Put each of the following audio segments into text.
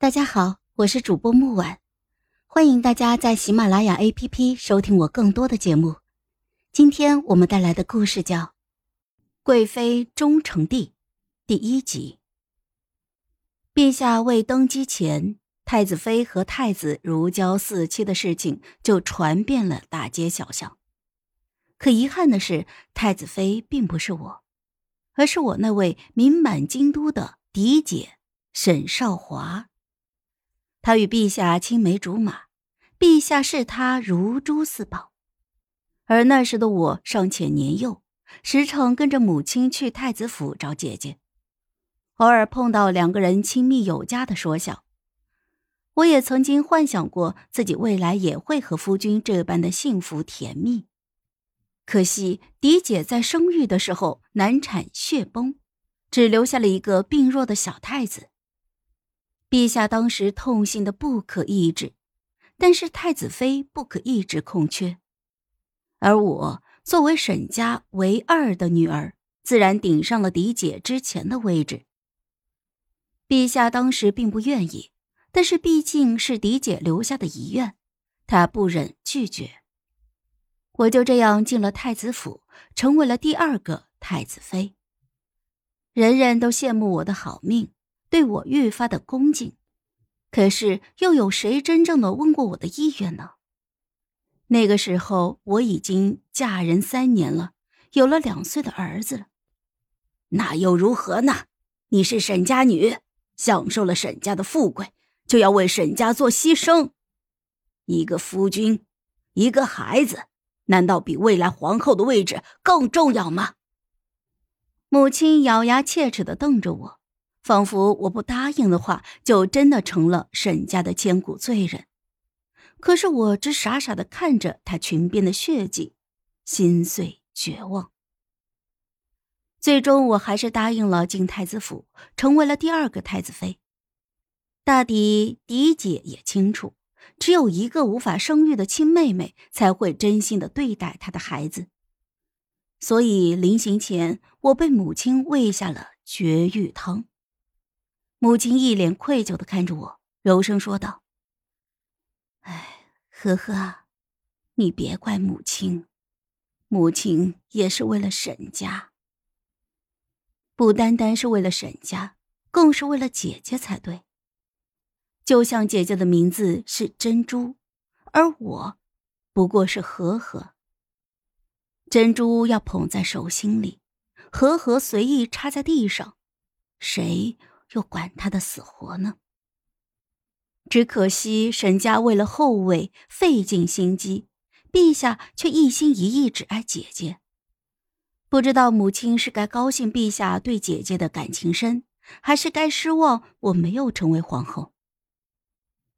大家好，我是主播木婉，欢迎大家在喜马拉雅 APP 收听我更多的节目。今天我们带来的故事叫《贵妃终成帝》第一集。陛下未登基前，太子妃和太子如胶似漆的事情就传遍了大街小巷。可遗憾的是，太子妃并不是我，而是我那位名满京都的嫡姐沈少华。他与陛下青梅竹马，陛下视他如珠似宝。而那时的我尚且年幼，时常跟着母亲去太子府找姐姐。偶尔碰到两个人亲密有加的说笑，我也曾经幻想过自己未来也会和夫君这般的幸福甜蜜。可惜嫡姐在生育的时候难产血崩，只留下了一个病弱的小太子。陛下当时痛心的不可抑制，但是太子妃不可抑制空缺，而我作为沈家唯二的女儿，自然顶上了嫡姐之前的位置。陛下当时并不愿意，但是毕竟是嫡姐留下的遗愿，他不忍拒绝。我就这样进了太子府，成为了第二个太子妃。人人都羡慕我的好命，对我愈发的恭敬。可是又有谁真正的问过我的意愿呢？那个时候我已经嫁人三年了，有了两岁的儿子，那又如何呢？你是沈家女。享受了沈家的富贵，就要为沈家做牺牲。一个夫君，一个孩子，难道比未来皇后的位置更重要吗？母亲咬牙切齿的瞪着我，仿佛我不答应的话，就真的成了沈家的千古罪人。可是我只傻傻的看着她裙边的血迹，心碎绝望。最终，我还是答应了进太子府，成为了第二个太子妃。大抵嫡姐也清楚，只有一个无法生育的亲妹妹才会真心的对待她的孩子。所以临行前，我被母亲喂下了绝育汤。母亲一脸愧疚的看着我，柔声说道：“哎，呵呵，你别怪母亲，母亲也是为了沈家。”不单单是为了沈家，更是为了姐姐才对。就像姐姐的名字是珍珠，而我不过是和和。珍珠要捧在手心里，和和随意插在地上，谁又管他的死活呢？只可惜沈家为了后位费尽心机，陛下却一心一意只爱姐姐。不知道母亲是该高兴陛下对姐姐的感情深，还是该失望我没有成为皇后。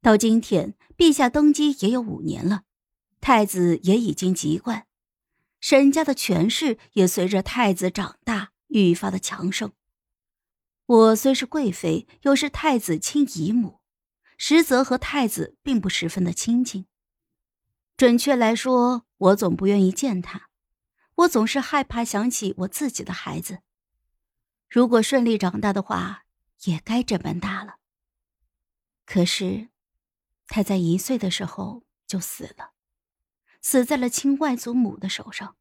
到今天，陛下登基也有五年了，太子也已经及冠，沈家的权势也随着太子长大愈发的强盛。我虽是贵妃，又是太子亲姨母，实则和太子并不十分的亲近。准确来说，我总不愿意见他。我总是害怕想起我自己的孩子，如果顺利长大的话，也该这般大了。可是，他在一岁的时候就死了，死在了亲外祖母的手上。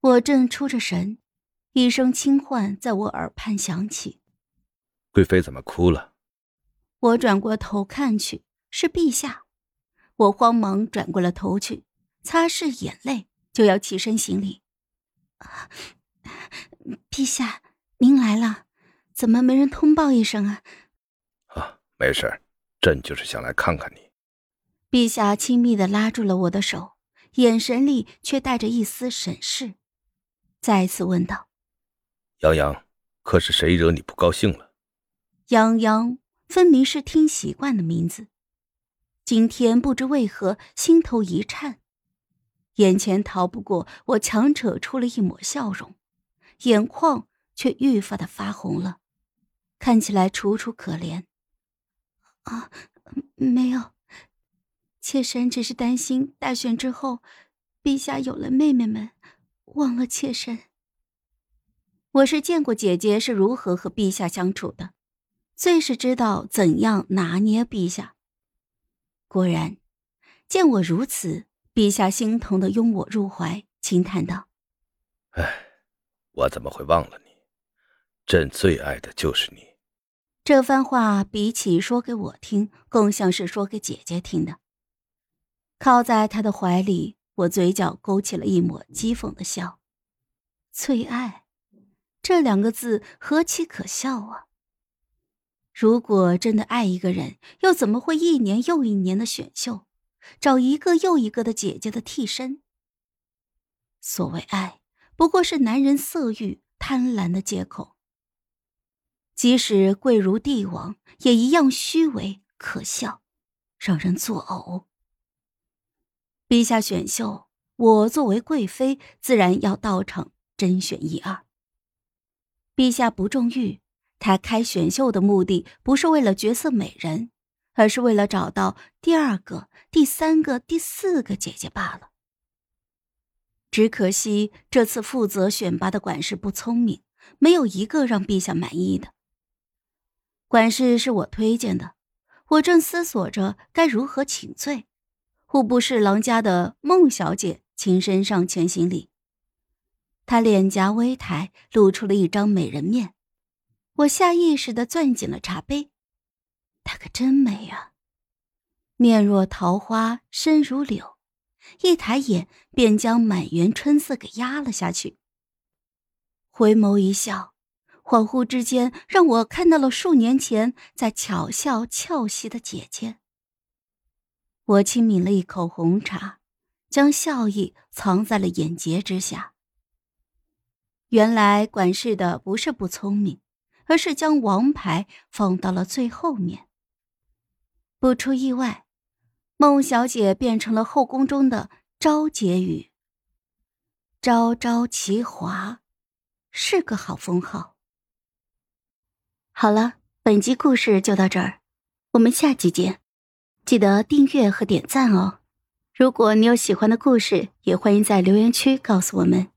我正出着神，一声轻唤在我耳畔响起：“贵妃怎么哭了？”我转过头看去，是陛下。我慌忙转过了头去，擦拭眼泪。就要起身行礼。陛下，您来了，怎么没人通报一声啊？啊，没事，朕就是想来看看你。陛下亲密的拉住了我的手，眼神里却带着一丝审视，再次问道：“杨洋，可是谁惹你不高兴了？”杨洋分明是听习惯的名字，今天不知为何心头一颤。眼前逃不过我强扯出了一抹笑容，眼眶却愈发的发红了，看起来楚楚可怜。啊，没有，妾身只是担心大选之后，陛下有了妹妹们，忘了妾身。我是见过姐姐是如何和陛下相处的，最是知道怎样拿捏陛下。果然，见我如此，陛下心疼的拥我入怀，轻叹道：“哎，我怎么会忘了你？朕最爱的就是你。”这番话比起说给我听，更像是说给姐姐听的。靠在他的怀里，我嘴角勾起了一抹讥讽的笑。最爱，这两个字何其可笑啊！如果真的爱一个人，又怎么会一年又一年的选秀，找一个又一个的姐姐的替身？所谓爱，不过是男人色欲贪婪的借口。即使贵如帝王，也一样虚伪可笑，让人作呕。陛下选秀，我作为贵妃，自然要到场甄选一二。陛下不中玉，他开选秀的目的不是为了绝色美人，而是为了找到第二个、第三个、第四个姐姐罢了。只可惜这次负责选拔的管事不聪明，没有一个让陛下满意的。管事是我推荐的，我正思索着该如何请罪，户部侍郎家的孟小姐亲身上前行礼。她脸颊微抬，露出了一张美人面，我下意识的攥紧了茶杯。她可真美啊，面若桃花，身如柳，一抬眼便将满园春色给压了下去。回眸一笑。恍惚之间，让我看到了数年前在巧笑俏兮的姐姐。我轻抿了一口红茶，将笑意藏在了眼睫之下。原来管事的不是不聪明，而是将王牌放到了最后面。不出意外，孟小姐变成了后宫中的昭婕妤。昭昭其华，是个好封号。好了，本集故事就到这儿，我们下集见，记得订阅和点赞哦。如果你有喜欢的故事，也欢迎在留言区告诉我们。